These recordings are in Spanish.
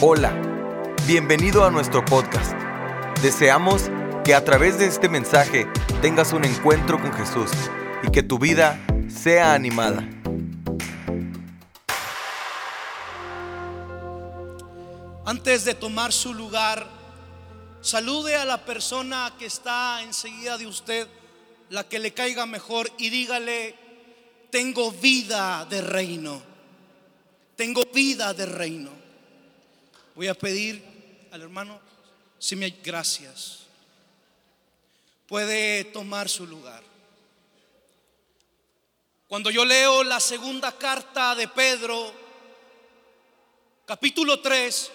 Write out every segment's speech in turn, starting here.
Hola, bienvenido a nuestro podcast. Deseamos que a través de este mensaje tengas un encuentro con Jesús y que tu vida sea animada. Antes de tomar su lugar, salude a la persona que está enseguida de usted, la que le caiga mejor, y dígale, tengo vida de reino. Tengo vida de reino. Voy a pedir al hermano, si me gracias. Puede tomar su lugar. Cuando yo leo la segunda carta de Pedro, capítulo 3,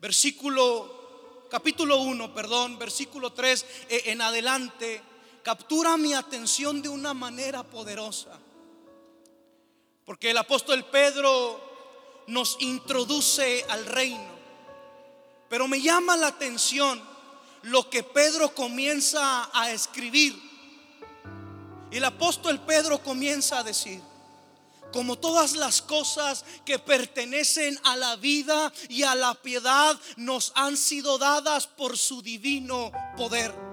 versículo, capítulo 1, perdón, versículo 3 eh, en adelante, captura mi atención de una manera poderosa. Porque el apóstol Pedro nos introduce al reino. Pero me llama la atención lo que Pedro comienza a escribir. El apóstol Pedro comienza a decir, como todas las cosas que pertenecen a la vida y a la piedad nos han sido dadas por su divino poder.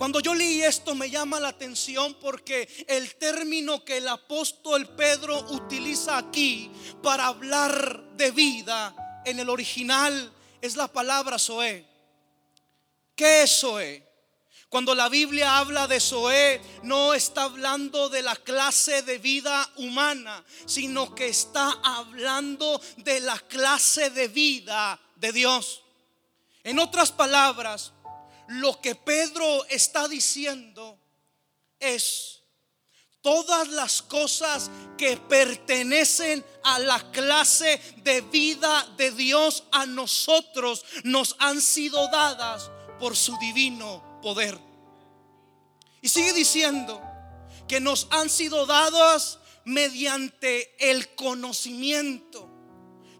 Cuando yo leí esto me llama la atención porque el término que el apóstol Pedro utiliza aquí para hablar de vida en el original es la palabra Zoé. ¿Qué es Zoé? Cuando la Biblia habla de Zoé, no está hablando de la clase de vida humana, sino que está hablando de la clase de vida de Dios. En otras palabras, lo que Pedro está diciendo es todas las cosas que pertenecen a la clase de vida de Dios a nosotros nos han sido dadas por su divino poder. Y sigue diciendo que nos han sido dadas mediante el conocimiento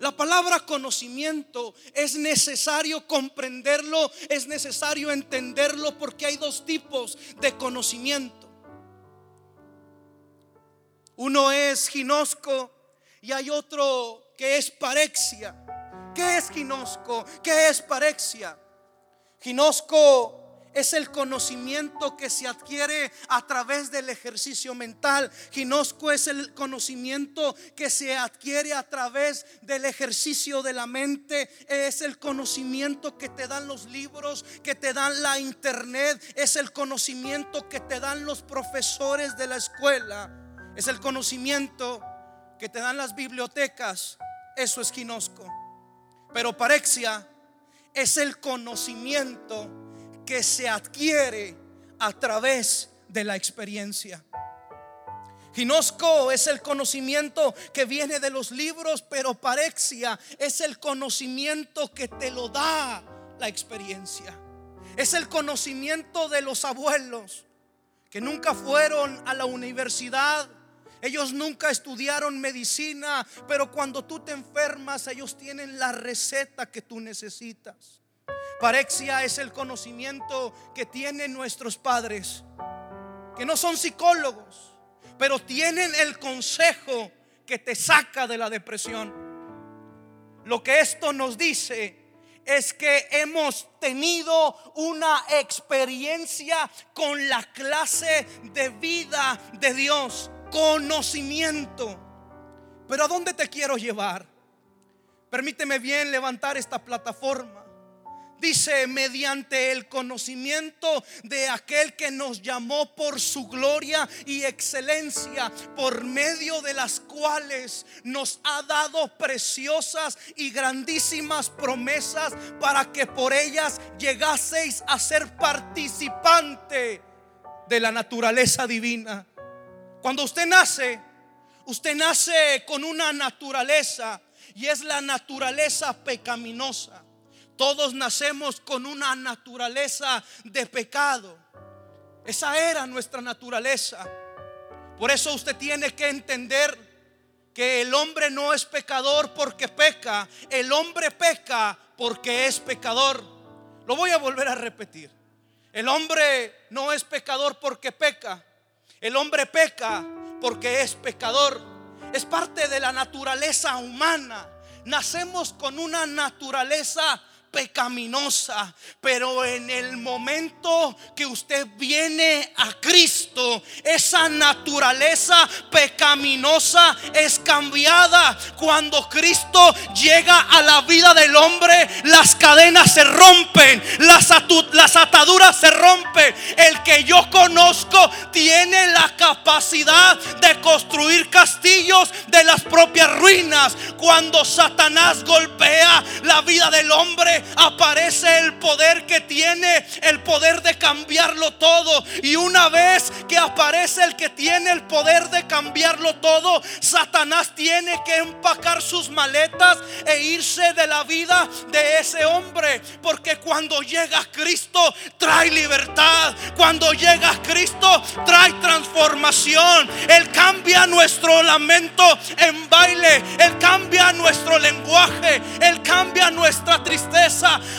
la palabra conocimiento es necesario comprenderlo, es necesario entenderlo porque hay dos tipos de conocimiento. Uno es ginosco y hay otro que es parexia. ¿Qué es ginosco? ¿Qué es parexia? Ginosco es el conocimiento que se adquiere a través del ejercicio mental. Ginosco es el conocimiento que se adquiere a través del ejercicio de la mente. Es el conocimiento que te dan los libros, que te dan la internet. Es el conocimiento que te dan los profesores de la escuela. Es el conocimiento que te dan las bibliotecas. Eso es ginosco. Pero parexia es el conocimiento que se adquiere a través de la experiencia. Ginosco es el conocimiento que viene de los libros, pero parexia es el conocimiento que te lo da la experiencia. Es el conocimiento de los abuelos que nunca fueron a la universidad. Ellos nunca estudiaron medicina, pero cuando tú te enfermas, ellos tienen la receta que tú necesitas. Parexia es el conocimiento que tienen nuestros padres, que no son psicólogos, pero tienen el consejo que te saca de la depresión. Lo que esto nos dice es que hemos tenido una experiencia con la clase de vida de Dios, conocimiento. Pero ¿a dónde te quiero llevar? Permíteme bien levantar esta plataforma. Dice, mediante el conocimiento de aquel que nos llamó por su gloria y excelencia, por medio de las cuales nos ha dado preciosas y grandísimas promesas para que por ellas llegaseis a ser participante de la naturaleza divina. Cuando usted nace, usted nace con una naturaleza y es la naturaleza pecaminosa. Todos nacemos con una naturaleza de pecado. Esa era nuestra naturaleza. Por eso usted tiene que entender que el hombre no es pecador porque peca. El hombre peca porque es pecador. Lo voy a volver a repetir. El hombre no es pecador porque peca. El hombre peca porque es pecador. Es parte de la naturaleza humana nacemos con una naturaleza pecaminosa, pero en el momento que usted viene a Cristo, esa naturaleza pecaminosa es cambiada. Cuando Cristo llega a la vida del hombre, las cadenas se rompen, las, ataduras se rompen. El que yo conozco tiene la capacidad de construir castillos de las propias ruinas. Cuando Satanás golpea la vida del hombre, aparece el poder que tiene, el poder de cambiarlo todo. Y una vez que aparece el que tiene el poder de cambiarlo todo, Satanás tiene que empacar sus maletas e irse de la vida de ese hombre. Porque cuando llega Cristo trae libertad. Cuando llega Cristo trae transformación. Él cambia nuestro lamento en baile. Él cambia nuestro lenguaje. Él cambia nuestra tristeza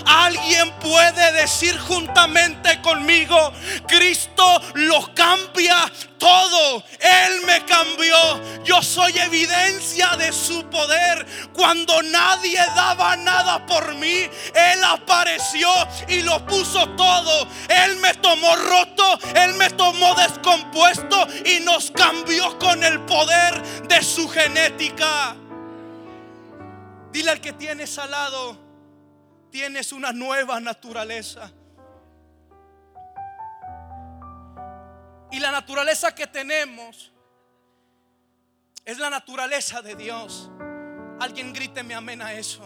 alguien puede decir juntamente conmigo, Cristo lo cambia todo. Él me cambió. Yo soy evidencia de su poder. Cuando nadie daba nada por mí, Él apareció y lo puso todo. Él me tomó roto, Él me tomó descompuesto y nos cambió con el poder de su genética. Dile al que tienes al lado tienes una nueva naturaleza. Y la naturaleza que tenemos es la naturaleza de Dios. Alguien gríteme amén a eso.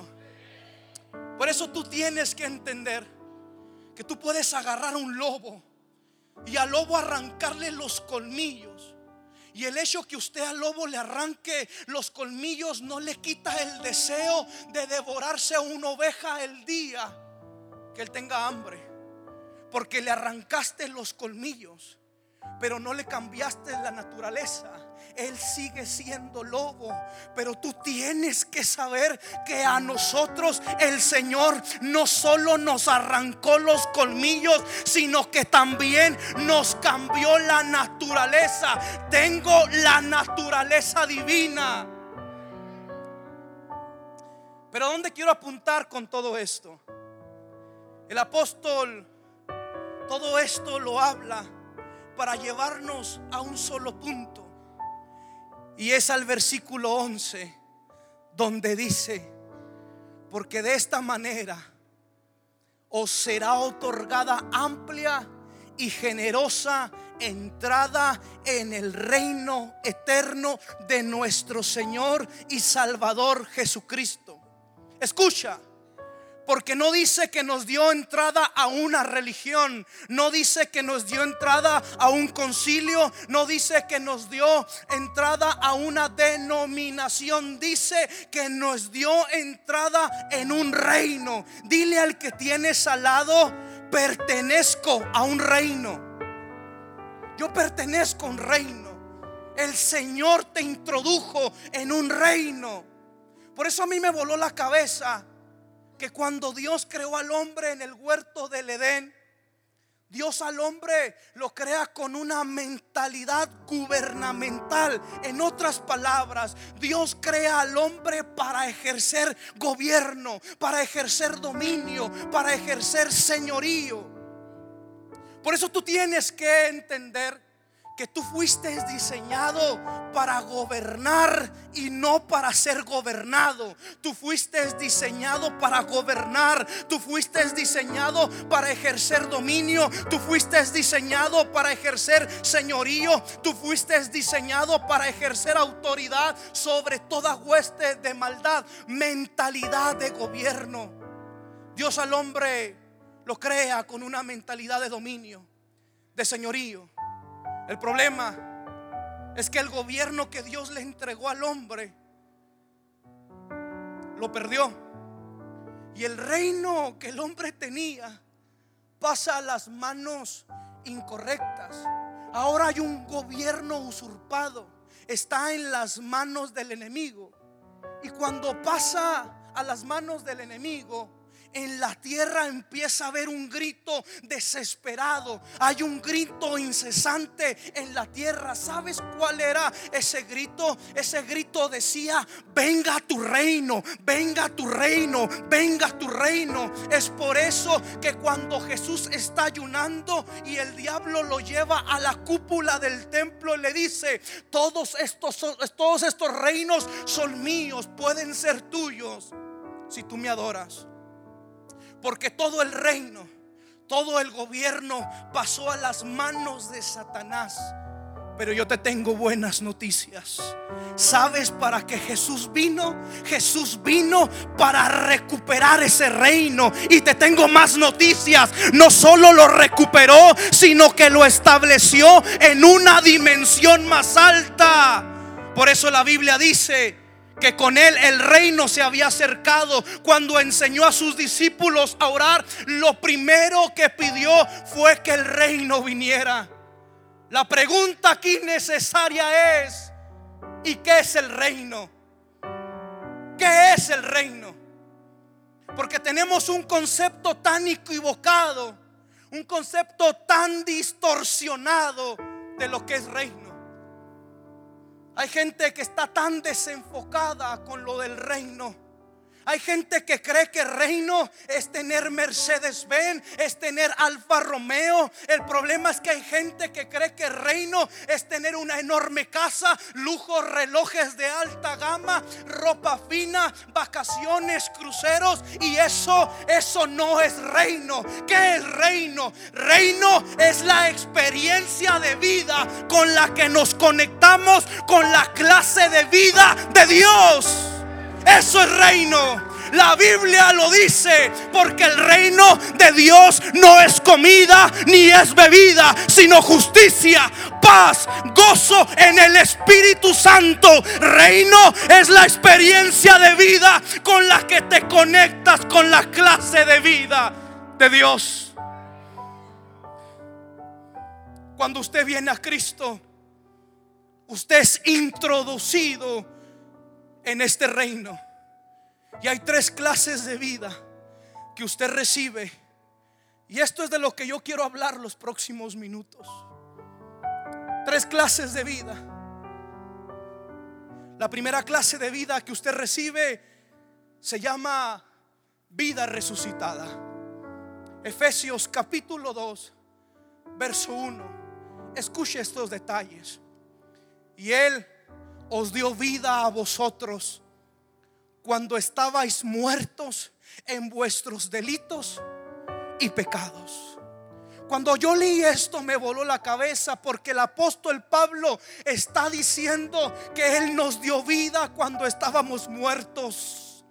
Por eso tú tienes que entender que tú puedes agarrar un lobo y al lobo arrancarle los colmillos y el hecho que usted al lobo le arranque los colmillos no le quita el deseo de devorarse una oveja el día que él tenga hambre. Porque le arrancaste los colmillos, pero no le cambiaste la naturaleza. Él sigue siendo lobo. Pero tú tienes que saber que a nosotros el Señor no solo nos arrancó los colmillos, sino que también nos cambió la naturaleza. Tengo la naturaleza divina. Pero ¿a dónde quiero apuntar con todo esto? El apóstol todo esto lo habla para llevarnos a un solo punto. Y es al versículo 11 donde dice, porque de esta manera os será otorgada amplia y generosa entrada en el reino eterno de nuestro Señor y Salvador Jesucristo. Escucha, porque no dice que nos dio entrada a una religión, no dice que nos dio entrada a un concilio, no dice que nos dio entrada a una denominación, dice que nos dio entrada en un reino. Dile al que tienes al lado, pertenezco a un reino. Yo pertenezco a un reino. El Señor te introdujo en un reino. Por eso a mí me voló la cabeza que cuando Dios creó al hombre en el huerto del Edén, Dios al hombre lo crea con una mentalidad gubernamental. En otras palabras, Dios crea al hombre para ejercer gobierno, para ejercer dominio, para ejercer señorío. Por eso tú tienes que entender que tú fuiste diseñado para gobernar y no para ser gobernado. Tú fuiste diseñado para gobernar. Tú fuiste diseñado para ejercer dominio. Tú fuiste diseñado para ejercer señorío. Tú fuiste diseñado para ejercer autoridad sobre toda hueste de maldad. Mentalidad de gobierno. Dios al hombre lo crea con una mentalidad de dominio, de señorío. El problema es que el gobierno que Dios le entregó al hombre lo perdió. Y el reino que el hombre tenía pasa a las manos incorrectas. Ahora hay un gobierno usurpado. Está en las manos del enemigo. Y cuando pasa a las manos del enemigo, en la tierra empieza a haber un grito desesperado. Hay un grito incesante en la tierra. ¿Sabes cuál era ese grito? Ese grito decía, venga tu reino, venga tu reino, venga tu reino. Es por eso que cuando Jesús está ayunando y el diablo lo lleva a la cúpula del templo, le dice, todos estos, todos estos reinos son míos, pueden ser tuyos si tú me adoras. Porque todo el reino, todo el gobierno pasó a las manos de Satanás. Pero yo te tengo buenas noticias. ¿Sabes para qué Jesús vino? Jesús vino para recuperar ese reino. Y te tengo más noticias. No solo lo recuperó, sino que lo estableció en una dimensión más alta. Por eso la Biblia dice que con él el reino se había acercado. Cuando enseñó a sus discípulos a orar, lo primero que pidió fue que el reino viniera. La pregunta aquí necesaria es, ¿y qué es el reino? ¿Qué es el reino? Porque tenemos un concepto tan equivocado, un concepto tan distorsionado de lo que es reino. Hay gente que está tan desenfocada con lo del reino hay gente que cree que reino es tener Mercedes Benz, es tener Alfa Romeo. El problema es que hay gente que cree que reino es tener una enorme casa, lujos, relojes de alta gama, ropa fina, vacaciones, cruceros. Y eso, eso no es reino. ¿Qué es reino? Reino es la experiencia de vida con la que nos conectamos con la clase de vida de Dios. Eso es reino. La Biblia lo dice, porque el reino de Dios no es comida ni es bebida, sino justicia, paz, gozo en el Espíritu Santo. Reino es la experiencia de vida con la que te conectas con la clase de vida de Dios. Cuando usted viene a Cristo, usted es introducido en este reino. Y hay tres clases de vida que usted recibe. Y esto es de lo que yo quiero hablar los próximos minutos. Tres clases de vida. La primera clase de vida que usted recibe se llama vida resucitada. Efesios capítulo 2, verso 1. Escuche estos detalles. Y Él os dio vida a vosotros cuando estabais muertos en vuestros delitos y pecados. Cuando yo leí esto me voló la cabeza porque el apóstol Pablo está diciendo que Él nos dio vida cuando estábamos muertos.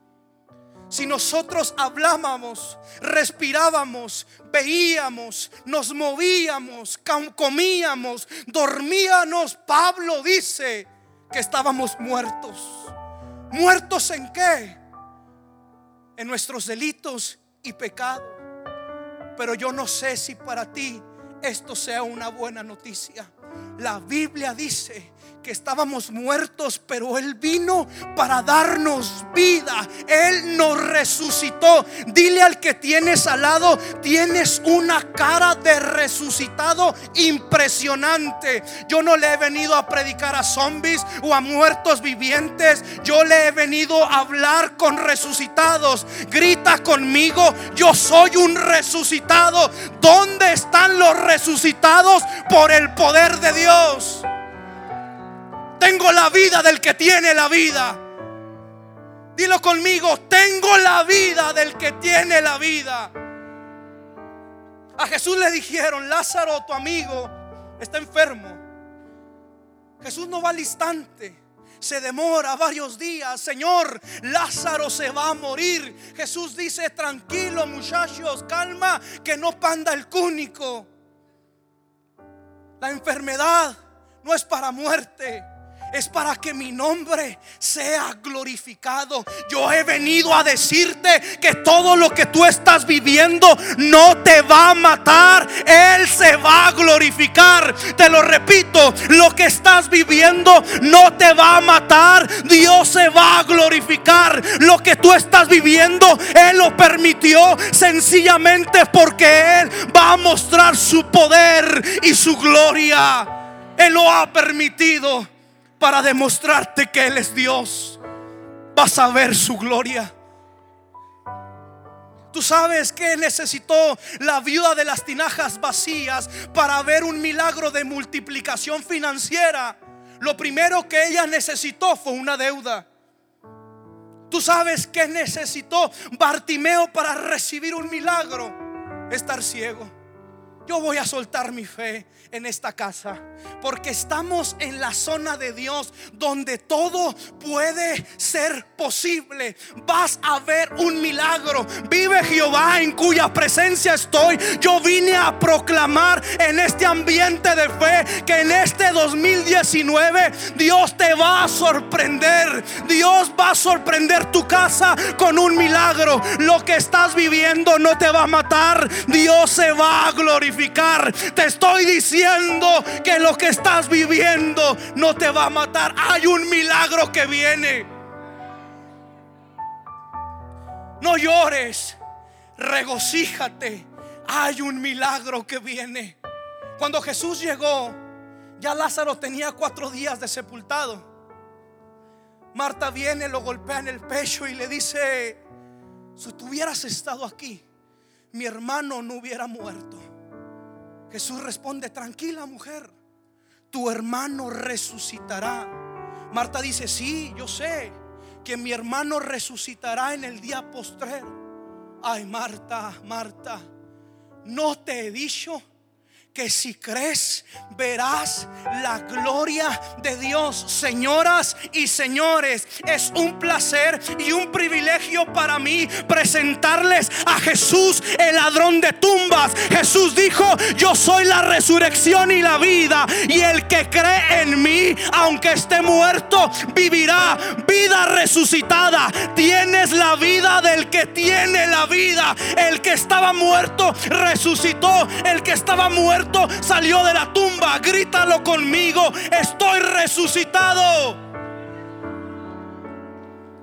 Si nosotros hablábamos, respirábamos, veíamos, nos movíamos, comíamos, dormíamos, Pablo dice que estábamos muertos. ¿Muertos en qué? En nuestros delitos y pecados. Pero yo no sé si para ti esto sea una buena noticia. La Biblia dice que estábamos muertos, pero Él vino para darnos vida. Él nos resucitó. Dile al que tienes al lado, tienes una cara de resucitado impresionante. Yo no le he venido a predicar a zombies o a muertos vivientes. Yo le he venido a hablar con resucitados. Grita conmigo, yo soy un resucitado. ¿Dónde están los resucitados por el poder de Dios? Tengo la vida del que tiene la vida. Dilo conmigo, tengo la vida del que tiene la vida. A Jesús le dijeron, Lázaro, tu amigo, está enfermo. Jesús no va al instante. Se demora varios días. Señor, Lázaro se va a morir. Jesús dice, tranquilo muchachos, calma, que no panda el cúnico. La enfermedad no es para muerte. Es para que mi nombre sea glorificado. Yo he venido a decirte que todo lo que tú estás viviendo no te va a matar. Él se va a glorificar. Te lo repito, lo que estás viviendo no te va a matar. Dios se va a glorificar. Lo que tú estás viviendo, Él lo permitió sencillamente porque Él va a mostrar su poder y su gloria. Él lo ha permitido para demostrarte que Él es Dios. Vas a ver su gloria. Tú sabes que necesitó la viuda de las tinajas vacías para ver un milagro de multiplicación financiera. Lo primero que ella necesitó fue una deuda. Tú sabes que necesitó Bartimeo para recibir un milagro. Estar ciego. Yo voy a soltar mi fe en esta casa. Porque estamos en la zona de Dios donde todo puede ser posible. Vas a ver un milagro. Vive Jehová en cuya presencia estoy. Yo vine a proclamar en este ambiente de fe que en este 2019 Dios te va a sorprender. Dios va a sorprender tu casa con un milagro. Lo que estás viviendo no te va a matar. Dios se va a glorificar. Te estoy diciendo que lo que estás viviendo no te va a matar. Hay un milagro que viene. No llores, regocíjate. Hay un milagro que viene. Cuando Jesús llegó, ya Lázaro tenía cuatro días de sepultado. Marta viene, lo golpea en el pecho y le dice, si tú hubieras estado aquí, mi hermano no hubiera muerto. Jesús responde, tranquila mujer, tu hermano resucitará. Marta dice, sí, yo sé que mi hermano resucitará en el día postrero. Ay, Marta, Marta, no te he dicho que si crees verás la gloria de Dios. Señoras y señores, es un placer y un privilegio para mí presentarles a Jesús, el ladrón de tumbas. Jesús dijo, yo soy la resurrección y la vida. Y el que cree en mí, aunque esté muerto, vivirá vida resucitada. Tienes la vida del que tiene la vida. El que estaba muerto resucitó. El que estaba muerto salió de la tumba. Grítalo conmigo. Estoy resucitado.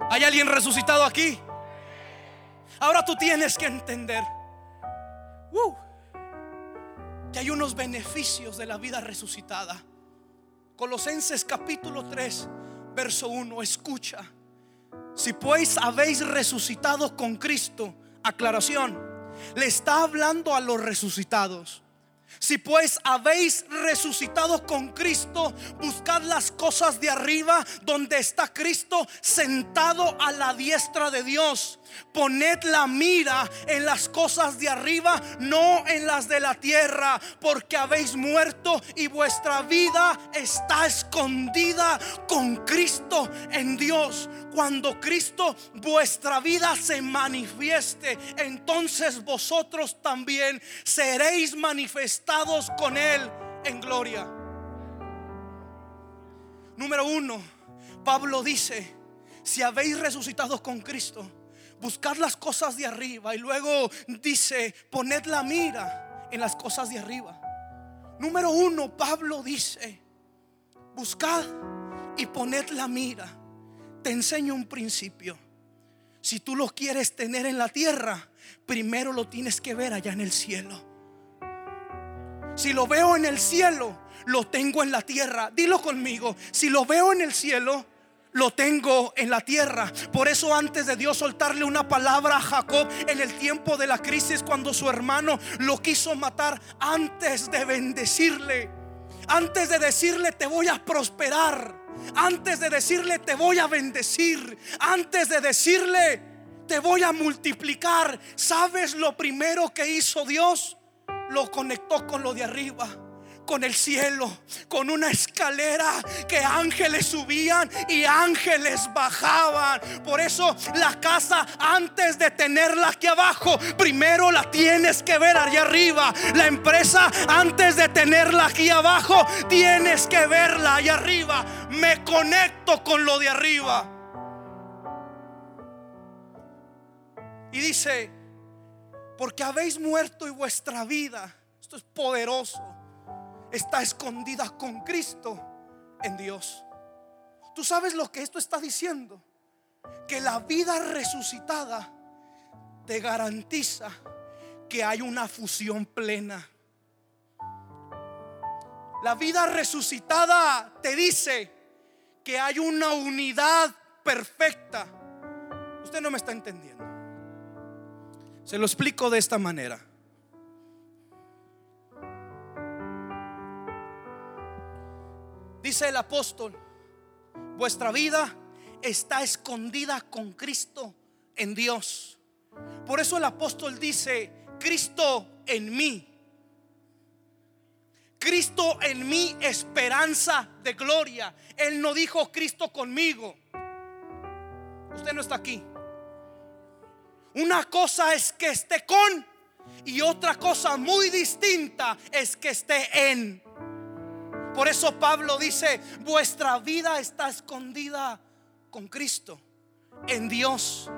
¿Hay alguien resucitado aquí? Ahora tú tienes que entender uh, que hay unos beneficios de la vida resucitada. Colosenses capítulo 3, verso 1. Escucha. Si pues habéis resucitado con Cristo, aclaración, le está hablando a los resucitados. Si pues habéis resucitado con Cristo, buscad las cosas de arriba donde está Cristo sentado a la diestra de Dios. Poned la mira en las cosas de arriba, no en las de la tierra, porque habéis muerto y vuestra vida está escondida con Cristo en Dios. Cuando Cristo vuestra vida se manifieste, entonces vosotros también seréis con Él en gloria. Número uno, Pablo dice, si habéis resucitado con Cristo, buscad las cosas de arriba. Y luego dice, poned la mira en las cosas de arriba. Número uno, Pablo dice, buscad y poned la mira. Te enseño un principio. Si tú lo quieres tener en la tierra, primero lo tienes que ver allá en el cielo. Si lo veo en el cielo, lo tengo en la tierra. Dilo conmigo. Si lo veo en el cielo, lo tengo en la tierra. Por eso antes de Dios soltarle una palabra a Jacob en el tiempo de la crisis, cuando su hermano lo quiso matar, antes de bendecirle, antes de decirle te voy a prosperar, antes de decirle te voy a bendecir, antes de decirle te voy a multiplicar, ¿sabes lo primero que hizo Dios? Lo conectó con lo de arriba con el cielo, con una escalera que ángeles subían y ángeles bajaban. Por eso la casa antes de tenerla aquí abajo, primero la tienes que ver allá arriba. La empresa antes de tenerla aquí abajo, tienes que verla allá arriba. Me conecto con lo de arriba. Y dice, porque habéis muerto y vuestra vida, esto es poderoso, está escondida con Cristo en Dios. ¿Tú sabes lo que esto está diciendo? Que la vida resucitada te garantiza que hay una fusión plena. La vida resucitada te dice que hay una unidad perfecta. Usted no me está entendiendo. Se lo explico de esta manera. Dice el apóstol, vuestra vida está escondida con Cristo en Dios. Por eso el apóstol dice, Cristo en mí. Cristo en mí, esperanza de gloria. Él no dijo Cristo conmigo. Usted no está aquí. Una cosa es que esté con y otra cosa muy distinta es que esté en. Por eso Pablo dice, vuestra vida está escondida con Cristo, en Dios.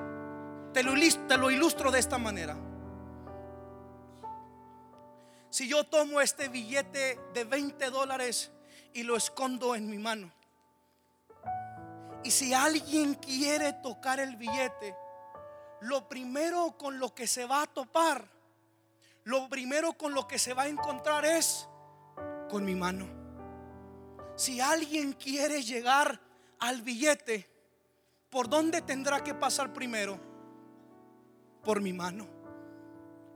Te lo, ilustro de esta manera. Si yo tomo este billete de 20 dólares y lo escondo en mi mano, y si alguien quiere tocar el billete, lo primero con lo que se va a topar, lo primero con lo que se va a encontrar es con mi mano. Si alguien quiere llegar al billete, ¿por dónde tendrá que pasar primero? Por mi mano.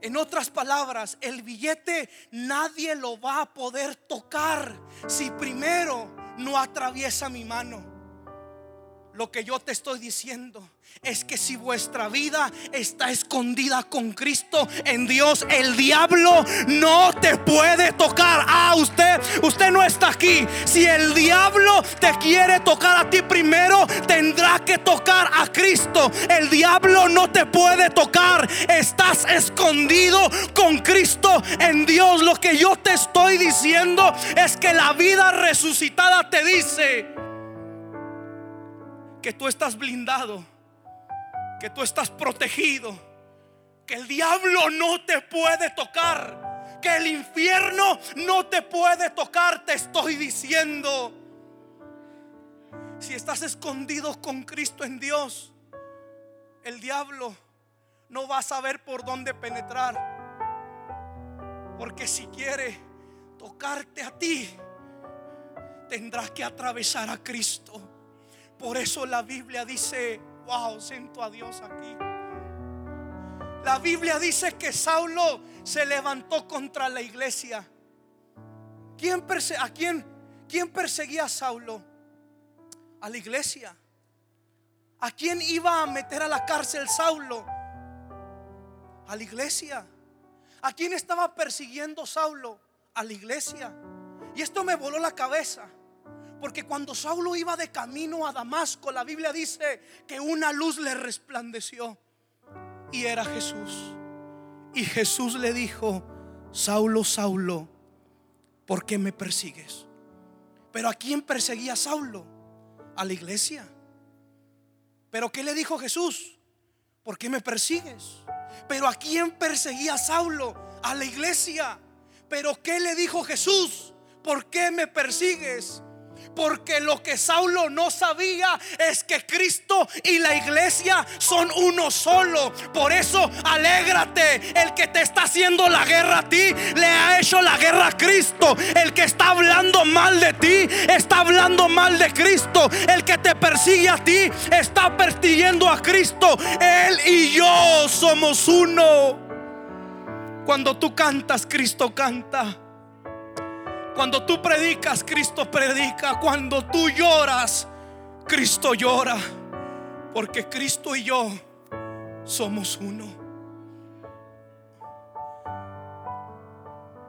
En otras palabras, el billete nadie lo va a poder tocar si primero no atraviesa mi mano. Lo que yo te estoy diciendo es que si vuestra vida está escondida con Cristo en Dios, el diablo no te puede tocar. Ah, usted, usted no está aquí. Si el diablo te quiere tocar a ti primero, tendrá que tocar a Cristo. El diablo no te puede tocar. Estás escondido con Cristo en Dios. Lo que yo te estoy diciendo es que la vida resucitada te dice que tú estás blindado, que tú estás protegido, que el diablo no te puede tocar, que el infierno no te puede tocar, te estoy diciendo. Si estás escondido con Cristo en Dios, el diablo no va a saber por dónde penetrar. Porque si quiere tocarte a ti, tendrás que atravesar a Cristo. Por eso la Biblia dice, wow, siento a Dios aquí. La Biblia dice que Saulo se levantó contra la iglesia. ¿Quién ¿A quién, quién perseguía a Saulo? A la iglesia. ¿A quién iba a meter a la cárcel Saulo? A la iglesia. ¿A quién estaba persiguiendo Saulo? A la iglesia. Y esto me voló la cabeza. Porque cuando Saulo iba de camino a Damasco, la Biblia dice que una luz le resplandeció y era Jesús. Y Jesús le dijo, Saulo, Saulo, ¿por qué me persigues? Pero ¿a quién perseguía Saulo? A la iglesia. ¿Pero qué le dijo Jesús? ¿Por qué me persigues? Pero ¿a quién perseguía Saulo? A la iglesia. ¿Pero qué le dijo Jesús? ¿Por qué me persigues? Porque lo que Saulo no sabía es que Cristo y la iglesia son uno solo. Por eso, alégrate. El que te está haciendo la guerra a ti, le ha hecho la guerra a Cristo. El que está hablando mal de ti, está hablando mal de Cristo. El que te persigue a ti, está persiguiendo a Cristo. Él y yo somos uno. Cuando tú cantas, Cristo canta. Cuando tú predicas, Cristo predica. Cuando tú lloras, Cristo llora. Porque Cristo y yo somos uno.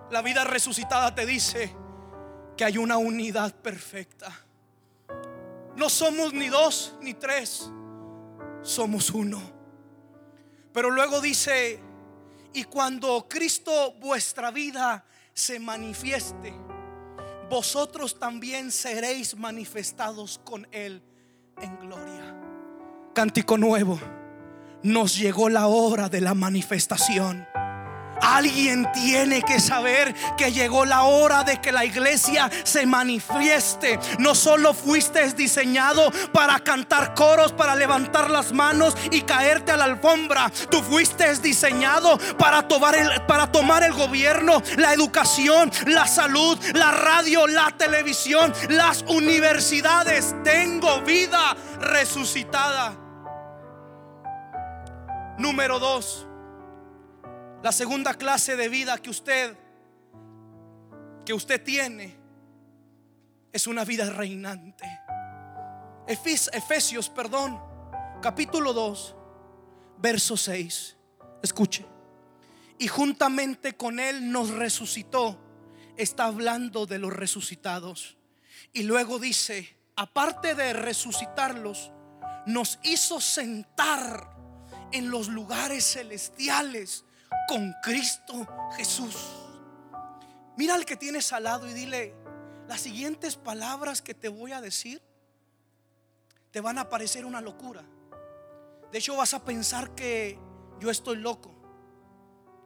La vida resucitada te dice que hay una unidad perfecta. No somos ni dos ni tres, somos uno. Pero luego dice, y cuando Cristo vuestra vida se manifieste, vosotros también seréis manifestados con Él en gloria. Cántico nuevo, nos llegó la hora de la manifestación. Alguien tiene que saber que llegó la hora de que la iglesia se manifieste. No solo fuiste diseñado para cantar coros, para levantar las manos y caerte a la alfombra. Tú fuiste diseñado para tomar el, para tomar el gobierno, la educación, la salud, la radio, la televisión, las universidades. Tengo vida resucitada. Número dos la segunda clase de vida que usted que usted tiene es una vida reinante. Efesios, perdón, capítulo 2, verso 6. Escuche. Y juntamente con él nos resucitó. Está hablando de los resucitados. Y luego dice, aparte de resucitarlos, nos hizo sentar en los lugares celestiales con Cristo Jesús. Mira al que tienes al lado y dile, las siguientes palabras que te voy a decir te van a parecer una locura. De hecho vas a pensar que yo estoy loco.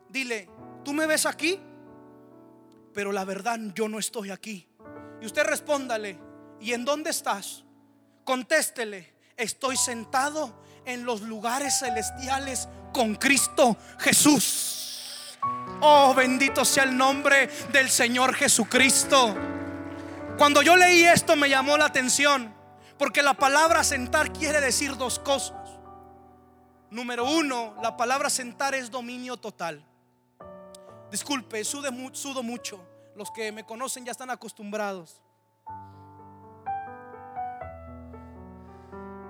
Dile, tú me ves aquí, pero la verdad yo no estoy aquí. Y usted respóndale, ¿y en dónde estás? Contéstele, estoy sentado en los lugares celestiales con Cristo Jesús. Oh, bendito sea el nombre del Señor Jesucristo. Cuando yo leí esto me llamó la atención, porque la palabra sentar quiere decir dos cosas. Número uno, la palabra sentar es dominio total. Disculpe, sudo mucho. Los que me conocen ya están acostumbrados.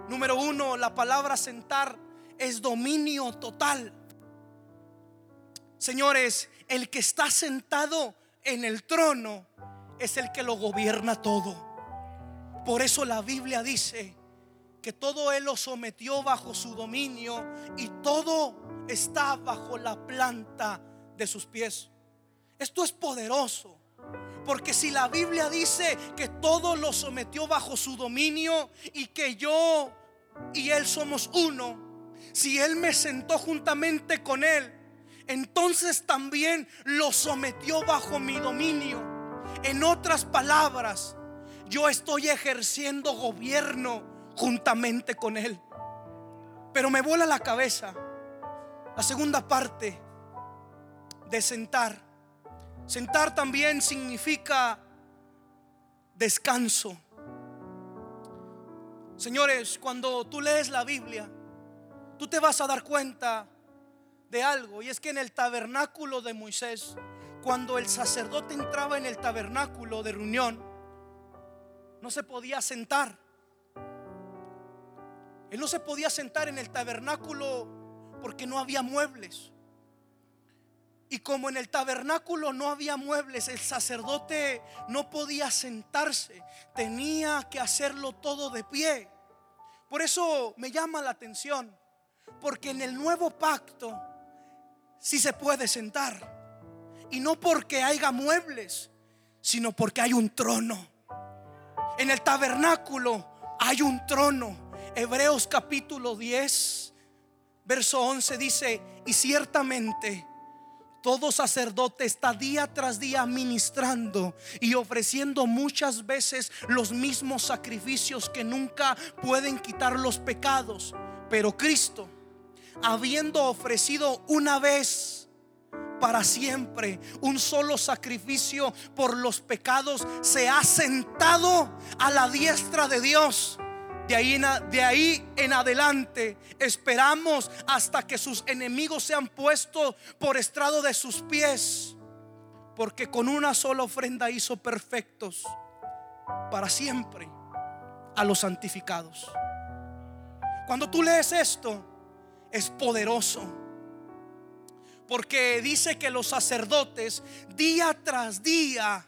Número uno, la palabra sentar es dominio total. Señores, el que está sentado en el trono es el que lo gobierna todo. Por eso la Biblia dice que todo Él lo sometió bajo su dominio y todo está bajo la planta de sus pies. Esto es poderoso. Porque si la Biblia dice que todo lo sometió bajo su dominio y que yo y Él somos uno, si Él me sentó juntamente con Él, entonces también lo sometió bajo mi dominio. En otras palabras, yo estoy ejerciendo gobierno juntamente con Él. Pero me vuela la cabeza la segunda parte de sentar. Sentar también significa descanso. Señores, cuando tú lees la Biblia, tú te vas a dar cuenta de algo. Y es que en el tabernáculo de Moisés, cuando el sacerdote entraba en el tabernáculo de reunión, no se podía sentar. Él no se podía sentar en el tabernáculo porque no había muebles. Y como en el tabernáculo no había muebles, el sacerdote no podía sentarse, tenía que hacerlo todo de pie. Por eso me llama la atención, porque en el nuevo pacto sí se puede sentar. Y no porque haya muebles, sino porque hay un trono. En el tabernáculo hay un trono. Hebreos capítulo 10, verso 11 dice, y ciertamente todo sacerdote está día tras día ministrando y ofreciendo muchas veces los mismos sacrificios que nunca pueden quitar los pecados. Pero Cristo, habiendo ofrecido una vez para siempre un solo sacrificio por los pecados, se ha sentado a la diestra de Dios de ahí, en, de ahí en adelante esperamos hasta que sus enemigos sean puestos por estrado de sus pies. Porque con una sola ofrenda hizo perfectos para siempre a los santificados. Cuando tú lees esto, es poderoso. Porque dice que los sacerdotes día tras día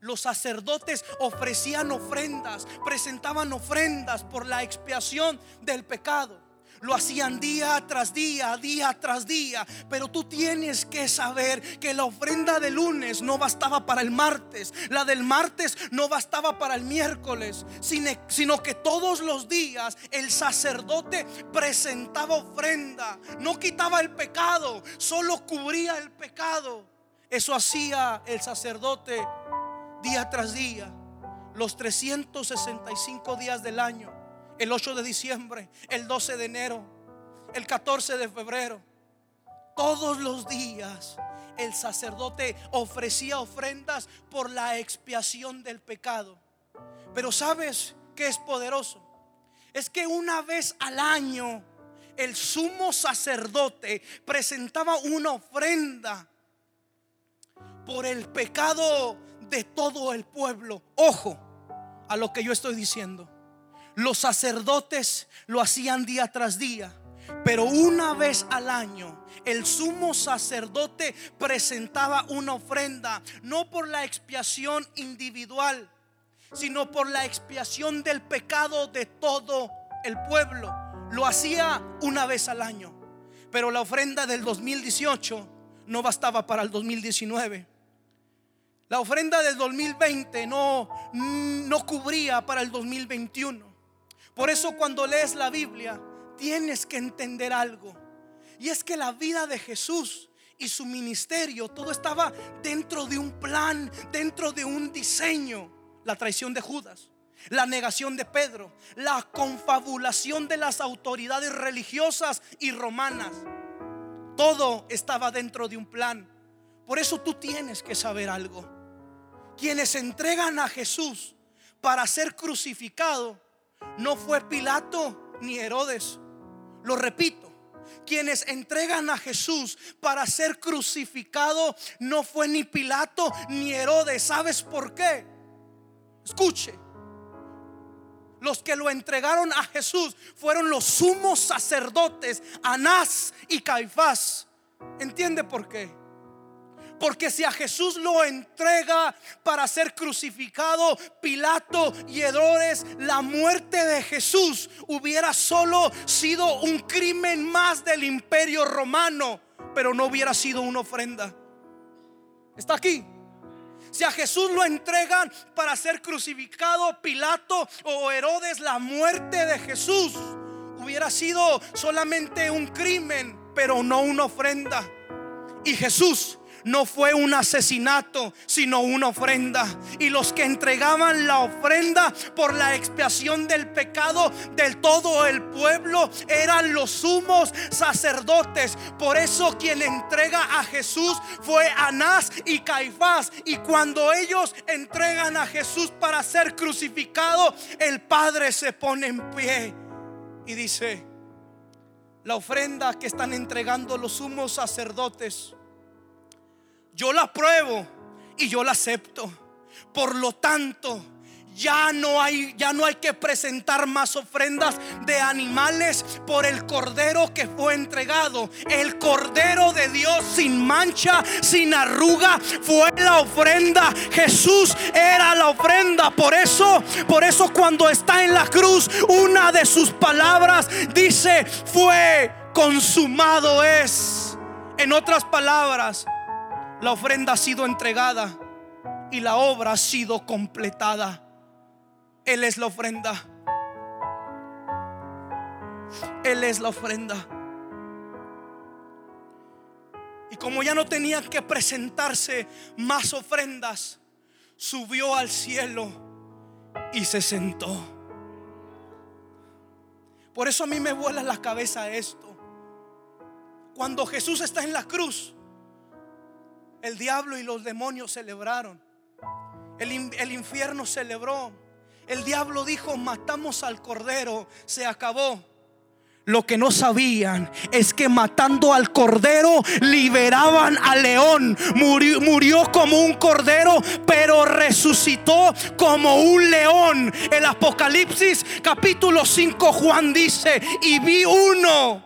los sacerdotes ofrecían ofrendas, presentaban ofrendas por la expiación del pecado. Lo hacían día tras día, día tras día. Pero tú tienes que saber que la ofrenda de lunes no bastaba para el martes. La del martes no bastaba para el miércoles. Sino que todos los días el sacerdote presentaba ofrenda. No quitaba el pecado, solo cubría el pecado. Eso hacía el sacerdote día tras día, los 365 días del año, el 8 de diciembre, el 12 de enero, el 14 de febrero, todos los días el sacerdote ofrecía ofrendas por la expiación del pecado. Pero ¿sabes qué es poderoso? Es que una vez al año el sumo sacerdote presentaba una ofrenda por el pecado de todo el pueblo. Ojo a lo que yo estoy diciendo. Los sacerdotes lo hacían día tras día, pero una vez al año el sumo sacerdote presentaba una ofrenda, no por la expiación individual, sino por la expiación del pecado de todo el pueblo. Lo hacía una vez al año, pero la ofrenda del 2018 no bastaba para el 2019. La ofrenda del 2020 no, no cubría para el 2021. Por eso cuando lees la Biblia tienes que entender algo. Y es que la vida de Jesús y su ministerio, todo estaba dentro de un plan, dentro de un diseño. La traición de Judas, la negación de Pedro, la confabulación de las autoridades religiosas y romanas. Todo estaba dentro de un plan. Por eso tú tienes que saber algo quienes entregan a Jesús para ser crucificado no fue Pilato ni Herodes. Lo repito, quienes entregan a Jesús para ser crucificado no fue ni Pilato ni Herodes. ¿Sabes por qué? Escuche. Los que lo entregaron a Jesús fueron los sumos sacerdotes, Anás y Caifás. ¿Entiende por qué? Porque si a Jesús lo entrega para ser crucificado, Pilato y Herodes, la muerte de Jesús hubiera solo sido un crimen más del imperio romano, pero no hubiera sido una ofrenda. ¿Está aquí? Si a Jesús lo entregan para ser crucificado, Pilato o Herodes, la muerte de Jesús hubiera sido solamente un crimen, pero no una ofrenda. Y Jesús no fue un asesinato, sino una ofrenda. Y los que entregaban la ofrenda por la expiación del pecado del todo el pueblo eran los sumos sacerdotes. Por eso quien entrega a Jesús fue Anás y Caifás. Y cuando ellos entregan a Jesús para ser crucificado, el Padre se pone en pie y dice, la ofrenda que están entregando los sumos sacerdotes yo la pruebo y yo la acepto. Por lo tanto, ya no hay ya no hay que presentar más ofrendas de animales por el cordero que fue entregado. El cordero de Dios sin mancha, sin arruga fue la ofrenda. Jesús era la ofrenda. Por eso, por eso cuando está en la cruz, una de sus palabras dice, "Fue consumado es." En otras palabras, la ofrenda ha sido entregada y la obra ha sido completada. Él es la ofrenda. Él es la ofrenda. Y como ya no tenía que presentarse más ofrendas, subió al cielo y se sentó. Por eso a mí me vuela la cabeza esto. Cuando Jesús está en la cruz, el diablo y los demonios celebraron. El, infierno celebró. El diablo dijo, matamos al cordero, se acabó. Lo que no sabían es que matando al cordero liberaban al león. Murió, murió, como un cordero, pero resucitó como un león. El Apocalipsis capítulo 5 Juan dice, y vi uno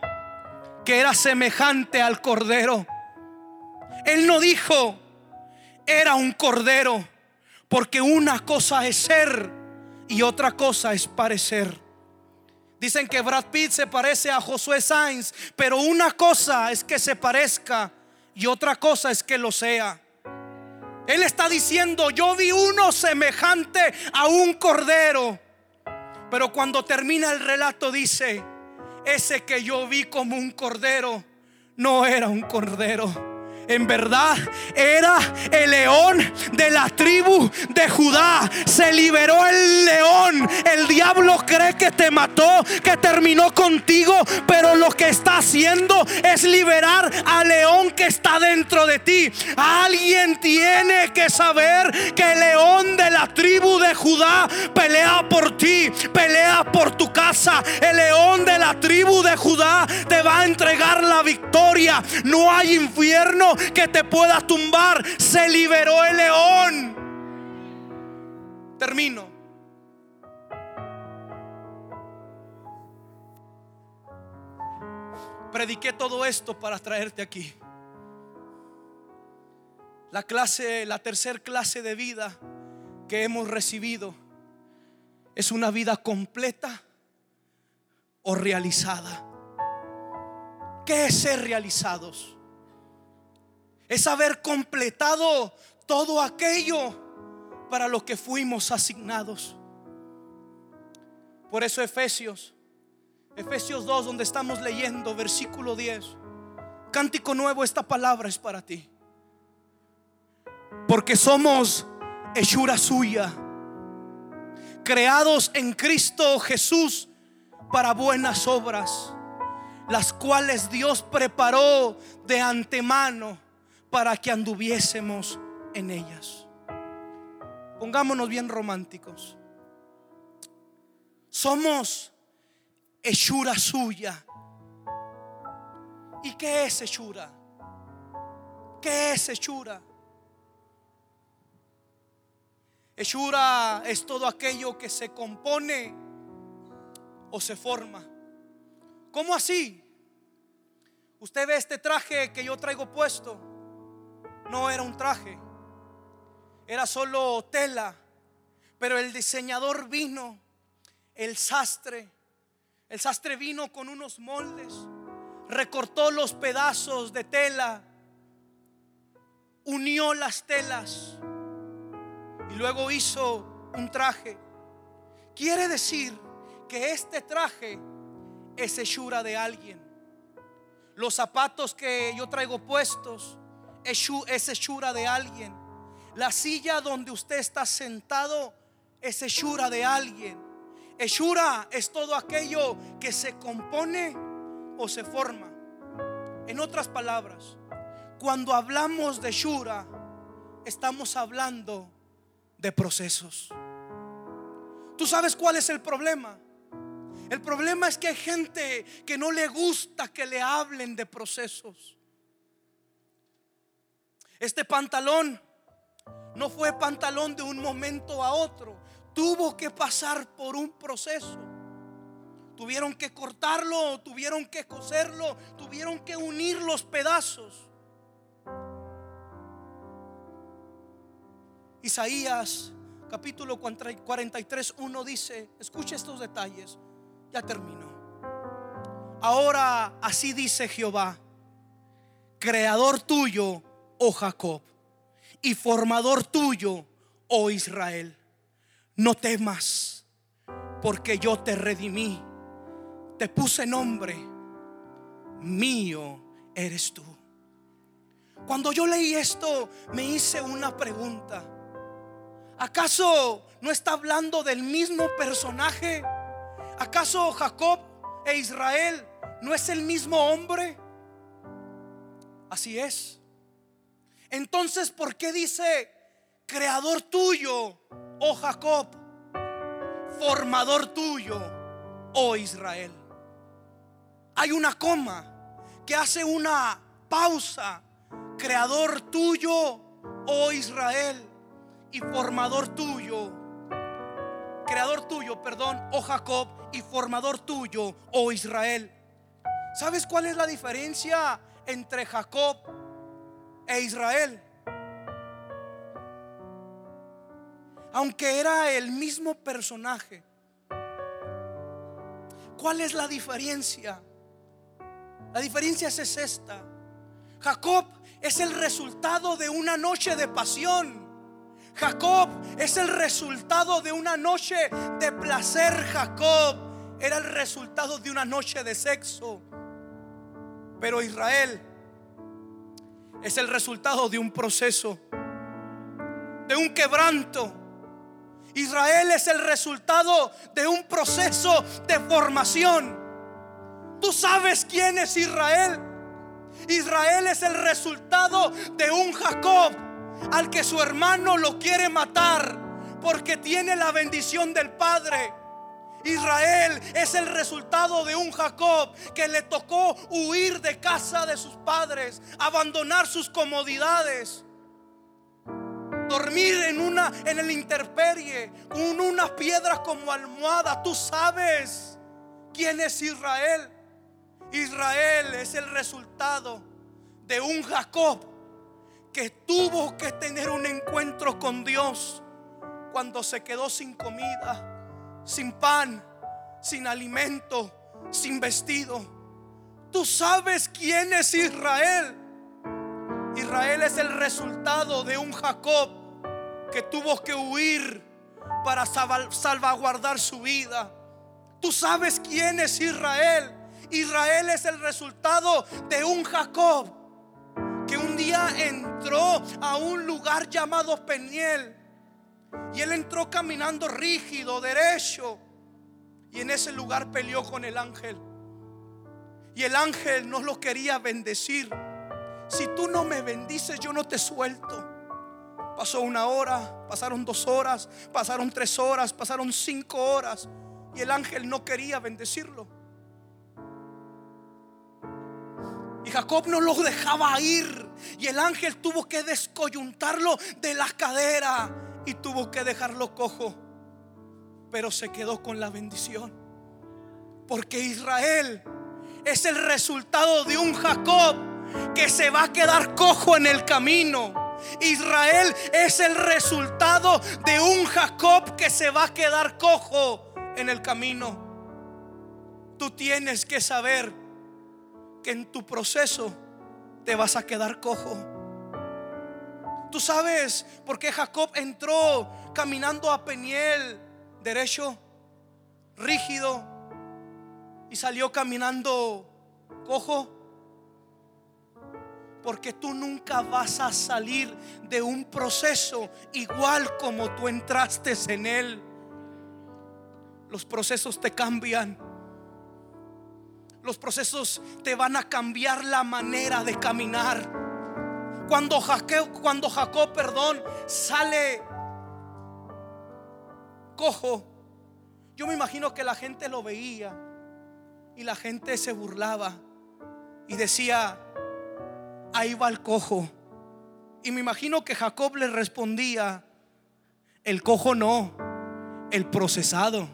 que era semejante al cordero él no dijo, era un cordero, Porque una cosa es ser y otra cosa es parecer. Dicen que Brad Pitt se parece a Josué Sainz, pero una cosa es que se parezca y otra cosa es que lo sea. Él está diciendo, yo vi uno semejante a un cordero. Pero cuando termina el relato dice, ese que yo vi como un cordero, no era un cordero en verdad era el león de la tribu de Judá. Se liberó el león. El diablo cree que te mató, que terminó contigo, pero lo que está haciendo es liberar al león que está dentro de ti. Alguien tiene que saber que el león de la tribu de Judá pelea por ti, pelea por tu casa. El león de la tribu de Judá te va a entregar la victoria. No hay infierno que te pueda tumbar. Se liberó el león. Termino. Prediqué todo esto para traerte aquí. La clase, la tercer clase de vida que hemos recibido es una vida completa o realizada. ¿Qué es ser realizados? Es haber completado todo aquello para lo que fuimos asignados. Por eso Efesios, Efesios 2, donde estamos leyendo, versículo 10, cántico nuevo, esta palabra es para ti. Porque somos hechura suya, creados en Cristo Jesús para buenas obras, las cuales Dios preparó de antemano para que anduviésemos en ellas. Pongámonos bien románticos. Somos hechura suya. ¿Y qué es hechura? ¿Qué es hechura? Hechura es todo aquello que se compone o se forma. ¿Cómo así? Usted ve este traje que yo traigo puesto no era un traje, era solo tela, pero el diseñador vino, el sastre, el sastre vino con unos moldes, recortó los pedazos de tela, unió las telas y luego hizo un traje. Quiere decir que este traje es hechura de alguien. Los zapatos que yo traigo puestos es hechura de alguien. La silla donde usted está sentado es hechura de alguien. Hechura es todo aquello que se compone o se forma. En otras palabras, cuando hablamos de hechura, estamos hablando de procesos. ¿Tú sabes cuál es el problema? El problema es que hay gente que no le gusta que le hablen de procesos. Este pantalón no fue pantalón de un momento a otro. Tuvo que pasar por un proceso. Tuvieron que cortarlo, tuvieron que coserlo, tuvieron que unir los pedazos. Isaías capítulo 43, 1 dice, escucha estos detalles, ya termino. Ahora así dice Jehová, creador tuyo oh Jacob, y formador tuyo, oh Israel. No temas, porque yo te redimí, te puse nombre, mío eres tú. Cuando yo leí esto, me hice una pregunta. ¿Acaso no está hablando del mismo personaje? ¿Acaso Jacob e Israel no es el mismo hombre? Así es. Entonces, ¿por qué dice creador tuyo, oh Jacob, formador tuyo, oh Israel? Hay una coma que hace una pausa, creador tuyo, oh Israel, y formador tuyo, creador tuyo, perdón, oh Jacob, y formador tuyo, oh Israel. ¿Sabes cuál es la diferencia entre Jacob e Israel. aunque era el mismo personaje. ¿Cuál es la diferencia? La diferencia es esta. Jacob es el resultado de una noche de pasión. Jacob es el resultado de una noche de placer. Jacob era el resultado de una noche de sexo. Pero Israel es el resultado de un proceso, de un quebranto. Israel es el resultado de un proceso de formación. ¿Tú sabes quién es Israel? Israel es el resultado de un Jacob al que su hermano lo quiere matar porque tiene la bendición del Padre. Israel es el resultado de un Jacob que le tocó huir de casa de sus padres, abandonar sus comodidades, dormir en una en el interperie con unas piedras como almohada. Tú sabes quién es Israel. Israel es el resultado de un Jacob que tuvo que tener un encuentro con Dios cuando se quedó sin comida sin pan, sin alimento, sin vestido. Tú sabes quién es Israel. Israel es el resultado de un Jacob que tuvo que huir para salvaguardar su vida. Tú sabes quién es Israel. Israel es el resultado de un Jacob que un día entró a un lugar llamado Peniel y él entró caminando rígido, derecho. Y en ese lugar peleó con el ángel. Y el ángel no lo quería bendecir. Si tú no me bendices, yo no te suelto. Pasó una hora, pasaron dos horas, pasaron tres horas, pasaron cinco horas. Y el ángel no quería bendecirlo. Y Jacob no lo dejaba ir. Y el ángel tuvo que descoyuntarlo de la cadera y tuvo que dejarlo cojo, pero se quedó con la bendición. Porque Israel es el resultado de un Jacob que se va a quedar cojo en el camino. Israel es el resultado de un Jacob que se va a quedar cojo en el camino. Tú tienes que saber que en tu proceso te vas a quedar cojo. Tú sabes por qué Jacob entró caminando a Peniel derecho, rígido, y salió caminando cojo. Porque tú nunca vas a salir de un proceso igual como tú entraste en él. Los procesos te cambian. Los procesos te van a cambiar la manera de caminar. Cuando Jacob, cuando Jacob, perdón, sale cojo, yo me imagino que la gente lo veía y la gente se burlaba y decía, ahí va el cojo. Y me imagino que Jacob le respondía, el cojo no, el procesado.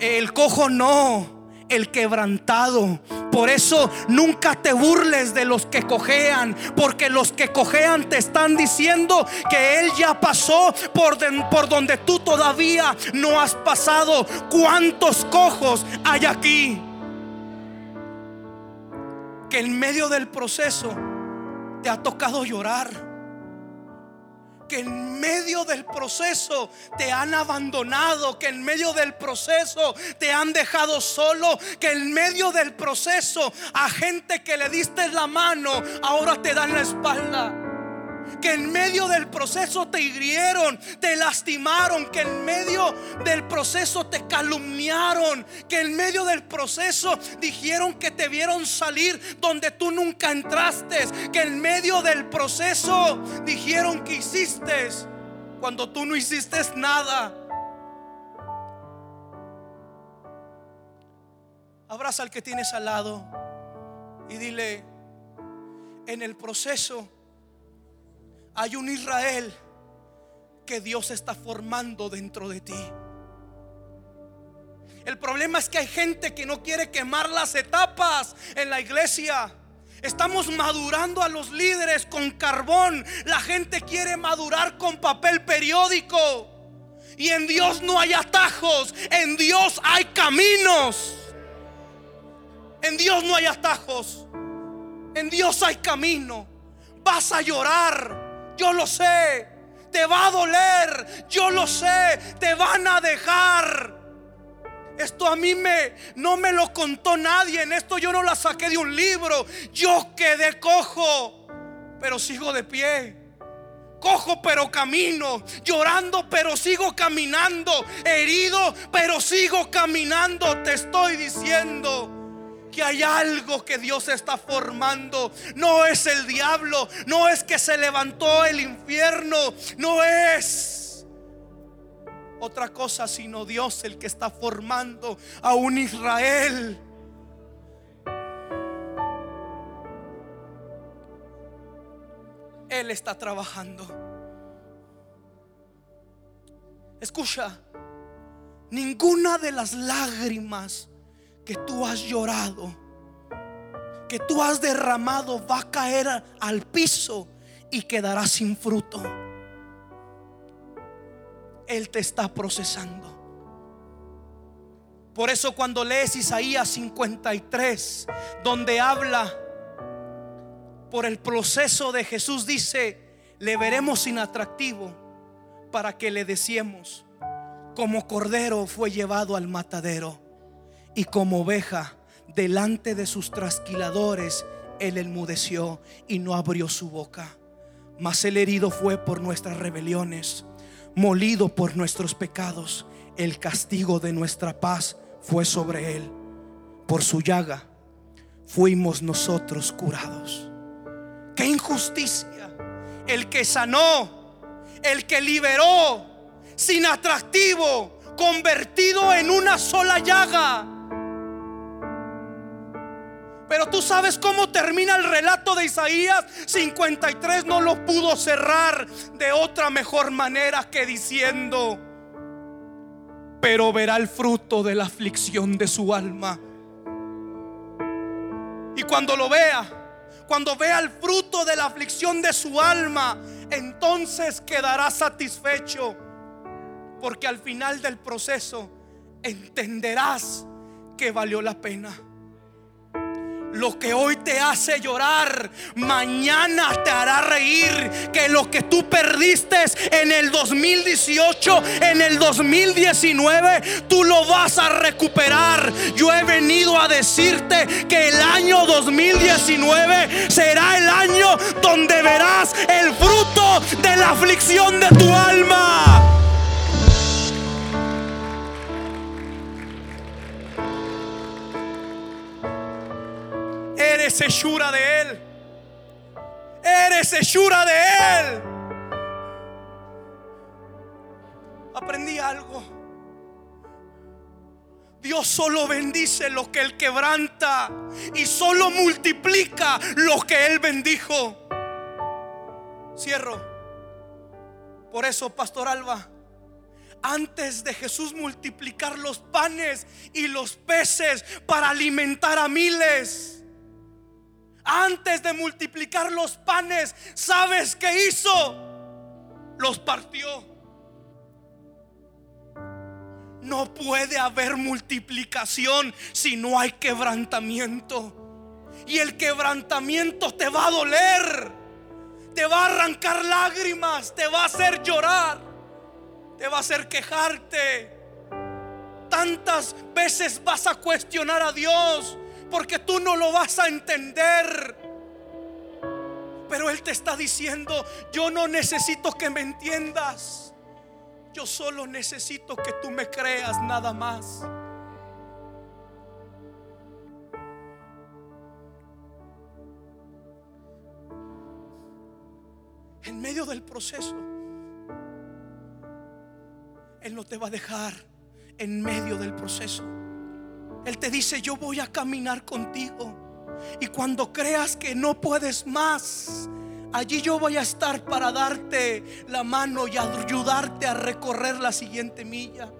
El cojo no, el quebrantado. Por eso nunca te burles de los que cojean, porque los que cojean te están diciendo que Él ya pasó por, por donde tú todavía no has pasado. ¿Cuántos cojos hay aquí? Que en medio del proceso te ha tocado llorar que en medio del proceso te han abandonado, que en medio del proceso te han dejado solo, que en medio del proceso a gente que le diste la mano ahora te dan la espalda que en medio del proceso te hirieron, te lastimaron, que en medio del proceso te calumniaron, que en medio del proceso dijeron que te vieron salir donde tú nunca entraste, que en medio del proceso dijeron que hiciste cuando tú no hiciste nada. Abraza al que tienes al lado y dile, en el proceso hay un Israel que Dios está formando dentro de ti. El problema es que hay gente que no quiere quemar las etapas en la iglesia. Estamos madurando a los líderes con carbón. La gente quiere madurar con papel periódico. Y en Dios no hay atajos, en Dios hay caminos. En Dios no hay atajos, en Dios hay camino. Vas a llorar, yo lo sé. Te va a doler, yo lo sé. Te van a dejar. Esto a mí me no me lo contó nadie, en esto yo no la saqué de un libro. Yo quedé cojo, pero sigo de pie cojo pero camino, llorando pero sigo caminando, herido pero sigo caminando. Te estoy diciendo que hay algo que Dios está formando. No es el diablo, no es que se levantó el infierno, no es otra cosa sino Dios el que está formando a un Israel. Él está trabajando. Escucha, ninguna de las lágrimas que tú has llorado, que tú has derramado, va a caer al piso y quedará sin fruto. Él te está procesando. Por eso cuando lees Isaías 53, donde habla por el proceso de Jesús dice, le veremos inatractivo para que le decíamos, como cordero fue llevado al matadero y como oveja delante de sus trasquiladores, él enmudeció y no abrió su boca. Mas el herido fue por nuestras rebeliones, molido por nuestros pecados. El castigo de nuestra paz fue sobre él. Por su llaga fuimos nosotros curados. Qué injusticia. El que sanó, el que liberó, sin atractivo, convertido en una sola llaga. Pero tú sabes cómo termina el relato de Isaías 53. No lo pudo cerrar de otra mejor manera que diciendo, pero verá el fruto de la aflicción de su alma. Y cuando lo vea, cuando vea el fruto de la aflicción de su alma, entonces quedará satisfecho. Porque al final del proceso entenderás que valió la pena. Lo que hoy te hace llorar, mañana te hará reír. Que lo que tú perdiste en el 2018, en el 2019, tú lo vas a recuperar. Yo he venido a decirte que el año 2019 será el año donde verás el fruto de la aflicción de tu alma. Eres hechura de Él. Eres hechura de Él. Aprendí algo. Dios solo bendice lo que Él quebranta y solo multiplica lo que Él bendijo. Cierro. Por eso, Pastor Alba, antes de Jesús multiplicar los panes y los peces para alimentar a miles, antes de multiplicar los panes, ¿sabes qué hizo? Los partió. No puede haber multiplicación si no hay quebrantamiento. Y el quebrantamiento te va a doler. Te va a arrancar lágrimas. Te va a hacer llorar. Te va a hacer quejarte. Tantas veces vas a cuestionar a Dios porque tú no lo vas a entender. Pero Él te está diciendo, yo no necesito que me entiendas. Yo solo necesito que tú me creas nada más. En medio del proceso, Él no te va a dejar en medio del proceso. Él te dice, yo voy a caminar contigo. Y cuando creas que no puedes más, allí yo voy a estar para darte la mano y ayudarte a recorrer la siguiente milla.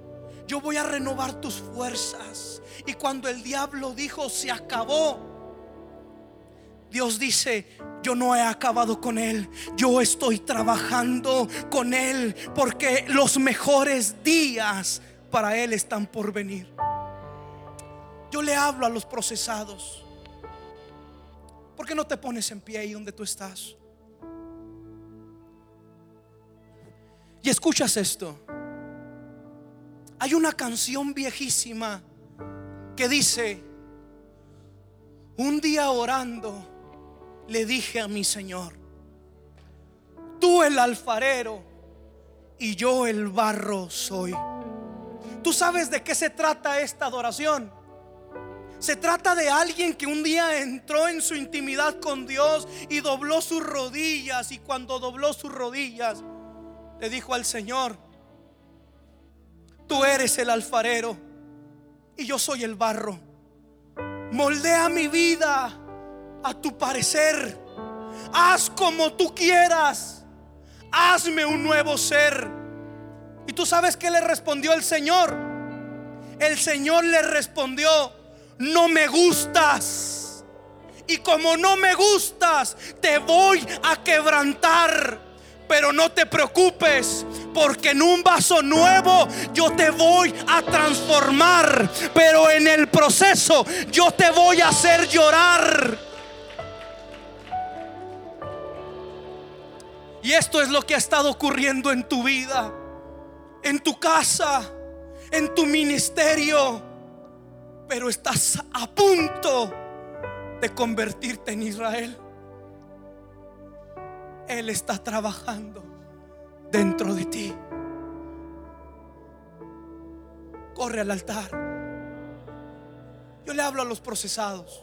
Yo voy a renovar tus fuerzas. Y cuando el diablo dijo, se acabó, Dios dice, yo no he acabado con él, yo estoy trabajando con él porque los mejores días para él están por venir. Yo le hablo a los procesados. ¿Por qué no te pones en pie ahí donde tú estás? Y escuchas esto. Hay una canción viejísima que dice, un día orando, le dije a mi Señor, tú el alfarero y yo el barro soy. ¿Tú sabes de qué se trata esta adoración? Se trata de alguien que un día entró en su intimidad con Dios y dobló sus rodillas y cuando dobló sus rodillas le dijo al Señor, tú eres el alfarero y yo soy el barro. Moldea mi vida a tu parecer. Haz como tú quieras. Hazme un nuevo ser. Y tú sabes que le respondió el Señor. El Señor le respondió, no me gustas. Y como no me gustas, te voy a quebrantar. Pero no te preocupes, porque en un vaso nuevo yo te voy a transformar. Pero en el proceso yo te voy a hacer llorar. Y esto es lo que ha estado ocurriendo en tu vida, en tu casa, en tu ministerio. Pero estás a punto de convertirte en Israel. Él está trabajando dentro de ti. Corre al altar. Yo le hablo a los procesados.